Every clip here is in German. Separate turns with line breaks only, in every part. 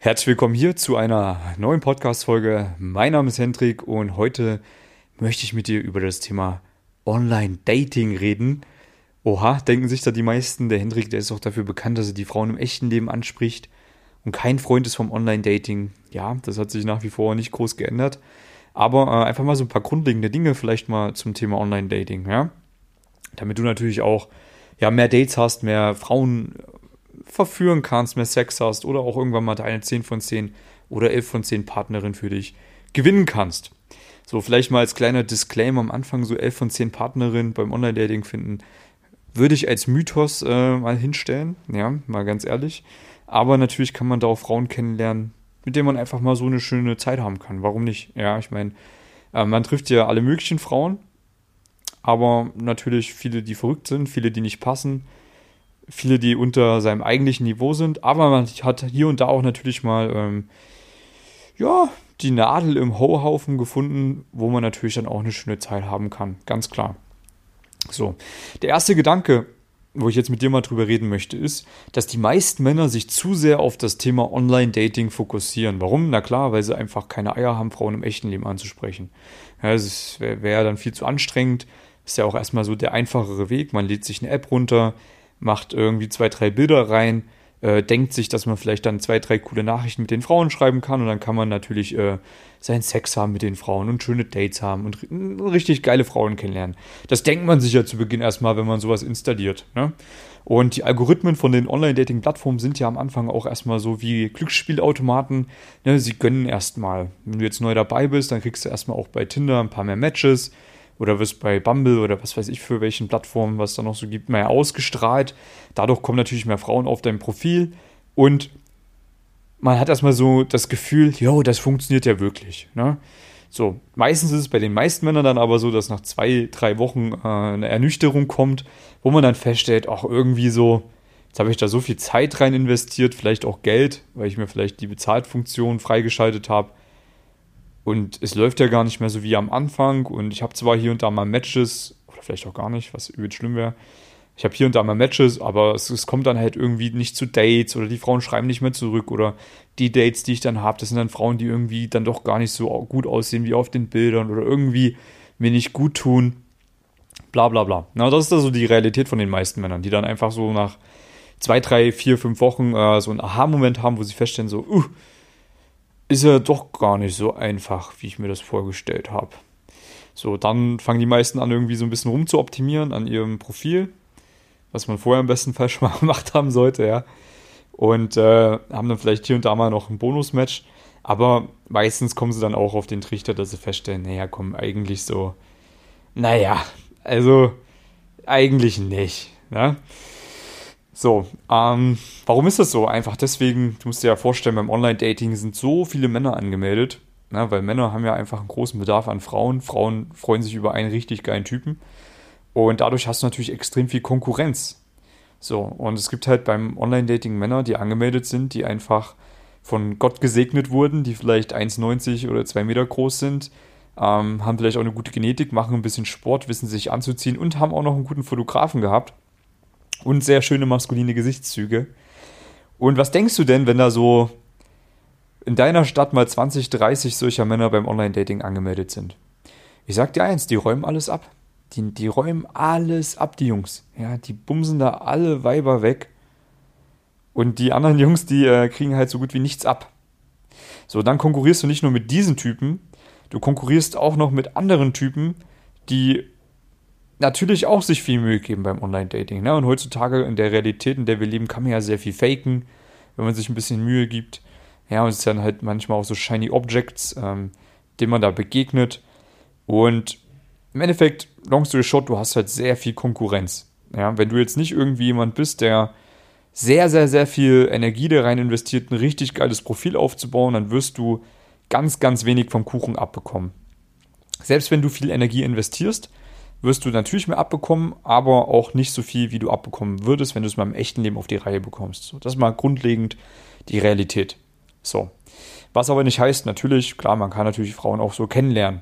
Herzlich willkommen hier zu einer neuen Podcast-Folge. Mein Name ist Hendrik und heute möchte ich mit dir über das Thema Online-Dating reden. Oha, denken sich da die meisten. Der Hendrik, der ist auch dafür bekannt, dass er die Frauen im echten Leben anspricht und kein Freund ist vom Online-Dating. Ja, das hat sich nach wie vor nicht groß geändert. Aber äh, einfach mal so ein paar grundlegende Dinge vielleicht mal zum Thema Online-Dating, ja. Damit du natürlich auch ja, mehr Dates hast, mehr Frauen verführen kannst, mehr Sex hast oder auch irgendwann mal deine 10 von 10 oder 11 von 10 Partnerin für dich gewinnen kannst. So, vielleicht mal als kleiner Disclaimer am Anfang, so 11 von 10 Partnerinnen beim Online-Dating finden, würde ich als Mythos äh, mal hinstellen, ja, mal ganz ehrlich. Aber natürlich kann man da auch Frauen kennenlernen, mit denen man einfach mal so eine schöne Zeit haben kann. Warum nicht? Ja, ich meine, äh, man trifft ja alle möglichen Frauen, aber natürlich viele, die verrückt sind, viele, die nicht passen, viele, die unter seinem eigentlichen Niveau sind, aber man hat hier und da auch natürlich mal, ähm, ja, die Nadel im Hohaufen gefunden, wo man natürlich dann auch eine schöne Zeit haben kann, ganz klar. So, der erste Gedanke, wo ich jetzt mit dir mal drüber reden möchte, ist, dass die meisten Männer sich zu sehr auf das Thema Online-Dating fokussieren. Warum? Na klar, weil sie einfach keine Eier haben, Frauen im echten Leben anzusprechen. Ja, es wäre wär dann viel zu anstrengend. Ist ja auch erstmal so der einfachere Weg. Man lädt sich eine App runter, macht irgendwie zwei, drei Bilder rein, äh, denkt sich, dass man vielleicht dann zwei, drei coole Nachrichten mit den Frauen schreiben kann und dann kann man natürlich äh, seinen Sex haben mit den Frauen und schöne Dates haben und richtig geile Frauen kennenlernen. Das denkt man sich ja zu Beginn erstmal, wenn man sowas installiert. Ne? Und die Algorithmen von den Online-Dating-Plattformen sind ja am Anfang auch erstmal so wie Glücksspielautomaten. Ne? Sie gönnen erstmal. Wenn du jetzt neu dabei bist, dann kriegst du erstmal auch bei Tinder ein paar mehr Matches oder wirst bei Bumble oder was weiß ich für welchen Plattformen, was da noch so gibt, mehr ausgestrahlt. Dadurch kommen natürlich mehr Frauen auf dein Profil und man hat erstmal so das Gefühl, jo, das funktioniert ja wirklich. Ne? So, meistens ist es bei den meisten Männern dann aber so, dass nach zwei, drei Wochen äh, eine Ernüchterung kommt, wo man dann feststellt, auch irgendwie so, jetzt habe ich da so viel Zeit rein investiert, vielleicht auch Geld, weil ich mir vielleicht die Bezahltfunktion freigeschaltet habe. Und es läuft ja gar nicht mehr so wie am Anfang. Und ich habe zwar hier und da mal Matches, oder vielleicht auch gar nicht, was übel schlimm wäre. Ich habe hier und da mal Matches, aber es, es, kommt dann halt irgendwie nicht zu Dates oder die Frauen schreiben nicht mehr zurück oder die Dates, die ich dann habe, das sind dann Frauen, die irgendwie dann doch gar nicht so gut aussehen wie auf den Bildern oder irgendwie mir nicht gut tun. Bla bla bla. Na, das ist also die Realität von den meisten Männern, die dann einfach so nach zwei, drei, vier, fünf Wochen äh, so einen Aha-Moment haben, wo sie feststellen, so, uh, ist ja doch gar nicht so einfach, wie ich mir das vorgestellt habe. So, dann fangen die meisten an, irgendwie so ein bisschen rumzuoptimieren an ihrem Profil, was man vorher im besten Fall schon mal gemacht haben sollte, ja. Und äh, haben dann vielleicht hier und da mal noch ein Bonusmatch. Aber meistens kommen sie dann auch auf den Trichter, dass sie feststellen, naja, komm, eigentlich so, naja, also eigentlich nicht. Ne? So, ähm, warum ist das so? Einfach deswegen, du musst dir ja vorstellen, beim Online-Dating sind so viele Männer angemeldet, ne, weil Männer haben ja einfach einen großen Bedarf an Frauen. Frauen freuen sich über einen richtig geilen Typen. Und dadurch hast du natürlich extrem viel Konkurrenz. So, und es gibt halt beim Online-Dating Männer, die angemeldet sind, die einfach von Gott gesegnet wurden, die vielleicht 1,90 oder 2 Meter groß sind, ähm, haben vielleicht auch eine gute Genetik, machen ein bisschen Sport, wissen sich anzuziehen und haben auch noch einen guten Fotografen gehabt und sehr schöne maskuline Gesichtszüge. Und was denkst du denn, wenn da so in deiner Stadt mal 20, 30 solcher Männer beim Online-Dating angemeldet sind? Ich sag dir eins, die räumen alles ab. Die, die räumen alles ab, die Jungs. Ja, die bumsen da alle Weiber weg. Und die anderen Jungs, die äh, kriegen halt so gut wie nichts ab. So, dann konkurrierst du nicht nur mit diesen Typen, du konkurrierst auch noch mit anderen Typen, die natürlich auch sich viel Mühe geben beim Online-Dating. Ne? Und heutzutage in der Realität, in der wir leben, kann man ja sehr viel faken, wenn man sich ein bisschen Mühe gibt. Ja, und es dann halt manchmal auch so shiny Objects, ähm, denen man da begegnet. Und im Endeffekt, long story short, du hast halt sehr viel Konkurrenz. Ja, wenn du jetzt nicht irgendwie jemand bist, der sehr, sehr, sehr viel Energie da rein investiert, ein richtig geiles Profil aufzubauen, dann wirst du ganz, ganz wenig vom Kuchen abbekommen. Selbst wenn du viel Energie investierst, wirst du natürlich mehr abbekommen, aber auch nicht so viel, wie du abbekommen würdest, wenn du es mal im echten Leben auf die Reihe bekommst. So, das ist mal grundlegend die Realität. So. Was aber nicht heißt, natürlich, klar, man kann natürlich Frauen auch so kennenlernen.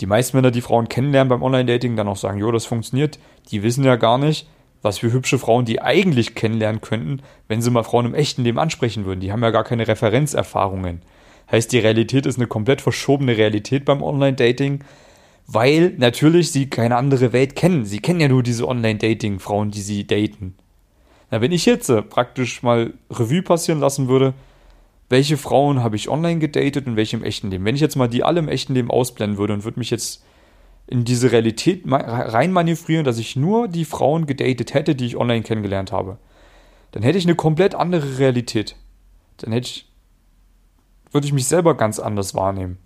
Die meisten Männer, die Frauen kennenlernen beim Online-Dating, dann auch sagen, jo, das funktioniert, die wissen ja gar nicht, was für hübsche Frauen die eigentlich kennenlernen könnten, wenn sie mal Frauen im echten Leben ansprechen würden. Die haben ja gar keine Referenzerfahrungen. Heißt, die Realität ist eine komplett verschobene Realität beim Online-Dating, weil natürlich sie keine andere Welt kennen. Sie kennen ja nur diese Online-Dating-Frauen, die sie daten. Na, wenn ich jetzt äh, praktisch mal Revue passieren lassen würde, welche Frauen habe ich online gedatet und welche im echten Leben? Wenn ich jetzt mal die alle im echten Leben ausblenden würde und würde mich jetzt in diese Realität reinmanövrieren, dass ich nur die Frauen gedatet hätte, die ich online kennengelernt habe, dann hätte ich eine komplett andere Realität. Dann hätte ich, würde ich mich selber ganz anders wahrnehmen.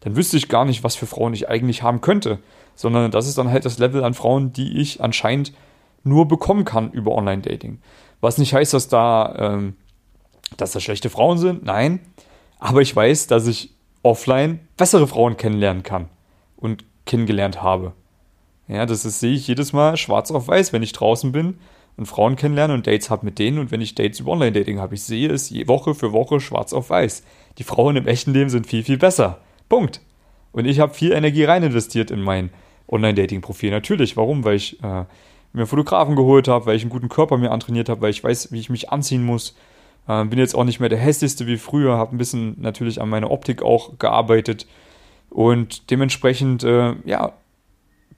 Dann wüsste ich gar nicht, was für Frauen ich eigentlich haben könnte, sondern das ist dann halt das Level an Frauen, die ich anscheinend nur bekommen kann über Online-Dating. Was nicht heißt, dass da, ähm, dass da schlechte Frauen sind, nein, aber ich weiß, dass ich offline bessere Frauen kennenlernen kann und kennengelernt habe. Ja, das ist, sehe ich jedes Mal schwarz auf weiß, wenn ich draußen bin und Frauen kennenlerne und Dates habe mit denen und wenn ich Dates über Online-Dating habe. Ich sehe es Woche für Woche schwarz auf weiß. Die Frauen im echten Leben sind viel, viel besser. Punkt. Und ich habe viel Energie rein investiert in mein Online-Dating-Profil. Natürlich. Warum? Weil ich äh, mir Fotografen geholt habe, weil ich einen guten Körper mir antrainiert habe, weil ich weiß, wie ich mich anziehen muss. Äh, bin jetzt auch nicht mehr der hässlichste wie früher, habe ein bisschen natürlich an meiner Optik auch gearbeitet und dementsprechend, äh, ja,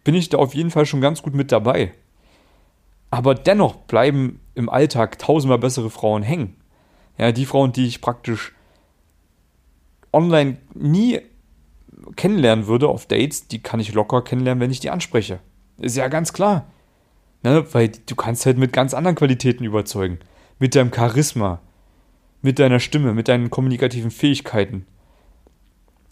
bin ich da auf jeden Fall schon ganz gut mit dabei. Aber dennoch bleiben im Alltag tausendmal bessere Frauen hängen. Ja, die Frauen, die ich praktisch online nie kennenlernen würde auf Dates, die kann ich locker kennenlernen, wenn ich die anspreche. Ist ja ganz klar. Ne? Weil du kannst halt mit ganz anderen Qualitäten überzeugen. Mit deinem Charisma, mit deiner Stimme, mit deinen kommunikativen Fähigkeiten.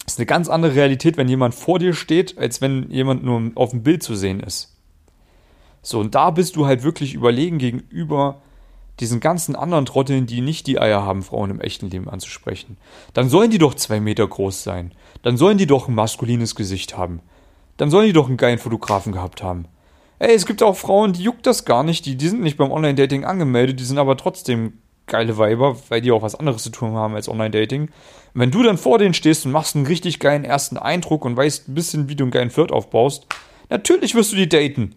Das ist eine ganz andere Realität, wenn jemand vor dir steht, als wenn jemand nur auf dem Bild zu sehen ist. So, und da bist du halt wirklich überlegen gegenüber diesen ganzen anderen Trotteln, die nicht die Eier haben, Frauen im echten Leben anzusprechen. Dann sollen die doch zwei Meter groß sein. Dann sollen die doch ein maskulines Gesicht haben. Dann sollen die doch einen geilen Fotografen gehabt haben. Ey, es gibt auch Frauen, die juckt das gar nicht, die, die sind nicht beim Online-Dating angemeldet, die sind aber trotzdem geile Weiber, weil die auch was anderes zu tun haben als Online-Dating. Wenn du dann vor denen stehst und machst einen richtig geilen ersten Eindruck und weißt ein bisschen, wie du einen geilen Flirt aufbaust, natürlich wirst du die daten.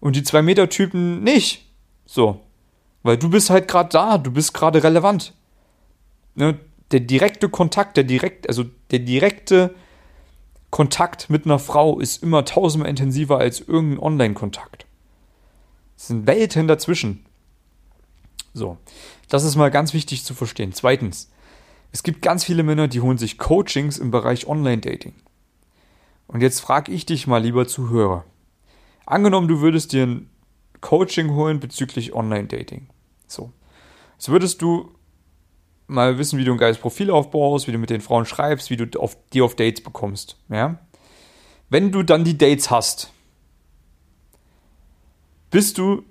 Und die 2-Meter-Typen nicht. So. Weil du bist halt gerade da, du bist gerade relevant. Ne? Der direkte Kontakt, der direkt, also der direkte Kontakt mit einer Frau ist immer tausendmal intensiver als irgendein Online-Kontakt. Es sind Welten dazwischen. So. Das ist mal ganz wichtig zu verstehen. Zweitens, es gibt ganz viele Männer, die holen sich Coachings im Bereich Online-Dating. Und jetzt frage ich dich mal, lieber Zuhörer. Angenommen, du würdest dir ein Coaching holen bezüglich Online-Dating. So. Jetzt würdest du mal wissen, wie du ein geiles Profil aufbaust, wie du mit den Frauen schreibst, wie du auf, die auf Dates bekommst. Ja? Wenn du dann die Dates hast, bist du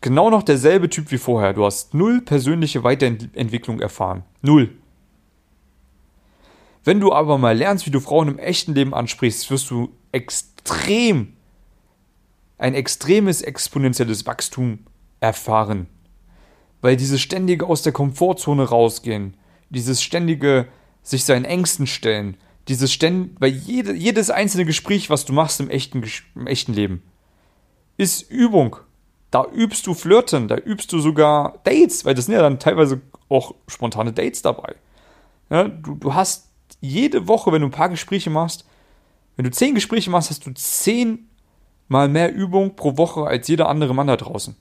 genau noch derselbe Typ wie vorher. Du hast null persönliche Weiterentwicklung erfahren. Null. Wenn du aber mal lernst, wie du Frauen im echten Leben ansprichst, wirst du extrem, ein extremes exponentielles Wachstum erfahren. Weil dieses ständige aus der Komfortzone rausgehen, dieses ständige sich seinen Ängsten stellen, dieses ständ, weil jede, jedes einzelne Gespräch, was du machst im echten, im echten Leben, ist Übung. Da übst du Flirten, da übst du sogar Dates, weil das sind ja dann teilweise auch spontane Dates dabei. Ja, du, du hast jede Woche, wenn du ein paar Gespräche machst, wenn du zehn Gespräche machst, hast du zehn mal mehr Übung pro Woche als jeder andere Mann da draußen.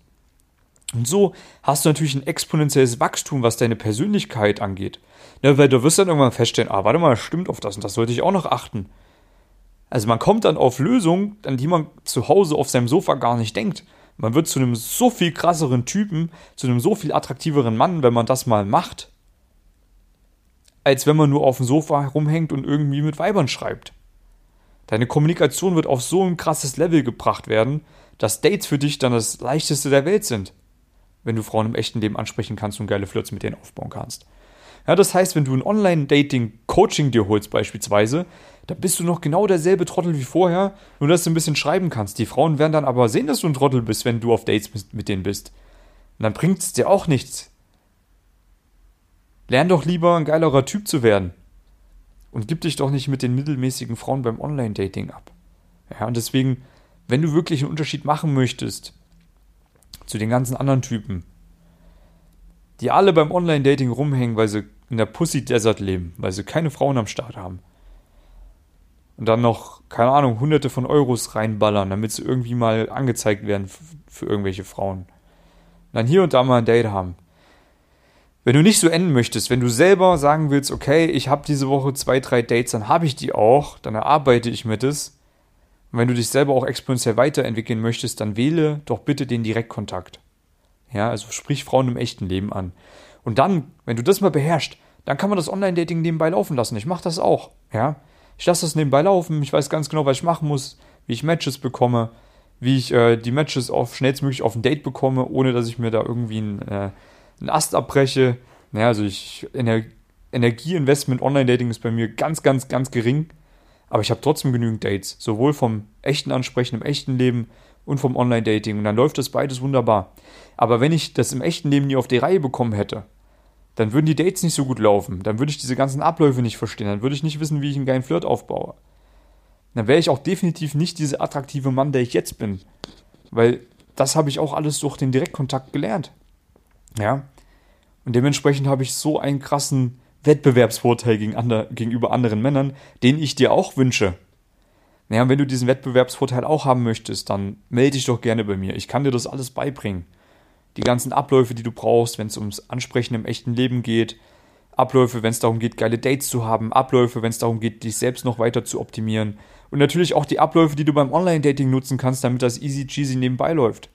Und so hast du natürlich ein exponentielles Wachstum, was deine Persönlichkeit angeht. Ja, weil du wirst dann irgendwann feststellen, ah, warte mal, stimmt auf das und das sollte ich auch noch achten. Also man kommt dann auf Lösungen, an die man zu Hause auf seinem Sofa gar nicht denkt. Man wird zu einem so viel krasseren Typen, zu einem so viel attraktiveren Mann, wenn man das mal macht, als wenn man nur auf dem Sofa herumhängt und irgendwie mit Weibern schreibt. Deine Kommunikation wird auf so ein krasses Level gebracht werden, dass Dates für dich dann das leichteste der Welt sind. Wenn du Frauen im echten Leben ansprechen kannst und geile Flirts mit denen aufbauen kannst. Ja, das heißt, wenn du ein Online-Dating-Coaching dir holst beispielsweise, da bist du noch genau derselbe Trottel wie vorher, nur dass du ein bisschen schreiben kannst. Die Frauen werden dann aber sehen, dass du ein Trottel bist, wenn du auf Dates mit, mit denen bist. Und dann bringt es dir auch nichts. Lern doch lieber ein geilerer Typ zu werden. Und gib dich doch nicht mit den mittelmäßigen Frauen beim Online-Dating ab. Ja, und deswegen, wenn du wirklich einen Unterschied machen möchtest zu den ganzen anderen Typen, die alle beim Online-Dating rumhängen, weil sie in der Pussy Desert leben, weil sie keine Frauen am Start haben. Und dann noch, keine Ahnung, hunderte von Euros reinballern, damit sie irgendwie mal angezeigt werden für irgendwelche Frauen. Und dann hier und da mal ein Date haben. Wenn du nicht so enden möchtest, wenn du selber sagen willst, okay, ich habe diese Woche zwei, drei Dates, dann habe ich die auch, dann erarbeite ich mit es. Und wenn du dich selber auch exponentiell weiterentwickeln möchtest, dann wähle doch bitte den Direktkontakt. Ja, also sprich Frauen im echten Leben an. Und dann, wenn du das mal beherrschst, dann kann man das Online-Dating nebenbei laufen lassen. Ich mache das auch. Ja, ich lasse das nebenbei laufen. Ich weiß ganz genau, was ich machen muss, wie ich Matches bekomme, wie ich äh, die Matches auf schnellstmöglich auf ein Date bekomme, ohne dass ich mir da irgendwie ein äh, einen Ast abbreche. Naja, also ich, Ener Energieinvestment Online-Dating ist bei mir ganz, ganz, ganz gering. Aber ich habe trotzdem genügend Dates. Sowohl vom echten Ansprechen im echten Leben und vom Online-Dating. Und dann läuft das beides wunderbar. Aber wenn ich das im echten Leben nie auf die Reihe bekommen hätte, dann würden die Dates nicht so gut laufen. Dann würde ich diese ganzen Abläufe nicht verstehen. Dann würde ich nicht wissen, wie ich einen geilen Flirt aufbaue. Dann wäre ich auch definitiv nicht dieser attraktive Mann, der ich jetzt bin. Weil das habe ich auch alles durch den Direktkontakt gelernt. Ja. Und dementsprechend habe ich so einen krassen Wettbewerbsvorteil gegen andre, gegenüber anderen Männern, den ich dir auch wünsche. Naja, wenn du diesen Wettbewerbsvorteil auch haben möchtest, dann melde dich doch gerne bei mir. Ich kann dir das alles beibringen. Die ganzen Abläufe, die du brauchst, wenn es ums Ansprechen im echten Leben geht, Abläufe, wenn es darum geht, geile Dates zu haben, Abläufe, wenn es darum geht, dich selbst noch weiter zu optimieren und natürlich auch die Abläufe, die du beim Online-Dating nutzen kannst, damit das easy cheesy nebenbei läuft.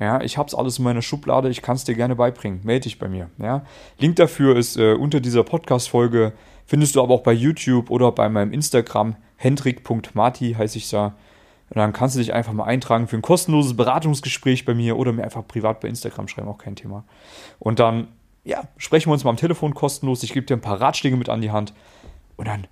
Ja, ich hab's alles in meiner Schublade, ich kann es dir gerne beibringen. Melde dich bei mir. Ja. Link dafür ist äh, unter dieser Podcast-Folge, findest du aber auch bei YouTube oder bei meinem Instagram, hendrik.marti heiße ich da. Und dann kannst du dich einfach mal eintragen für ein kostenloses Beratungsgespräch bei mir oder mir einfach privat bei Instagram schreiben, auch kein Thema. Und dann, ja, sprechen wir uns mal am Telefon kostenlos. Ich gebe dir ein paar Ratschläge mit an die Hand. Und dann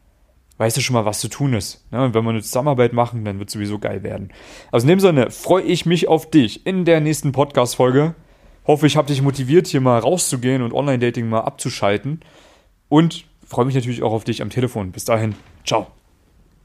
weißt du schon mal, was zu tun ist. Ne? Und wenn wir eine Zusammenarbeit machen, dann wird es sowieso geil werden. Also in dem Sinne freue ich mich auf dich in der nächsten Podcast-Folge. Hoffe, ich habe dich motiviert, hier mal rauszugehen und Online-Dating mal abzuschalten. Und freue mich natürlich auch auf dich am Telefon. Bis dahin, ciao.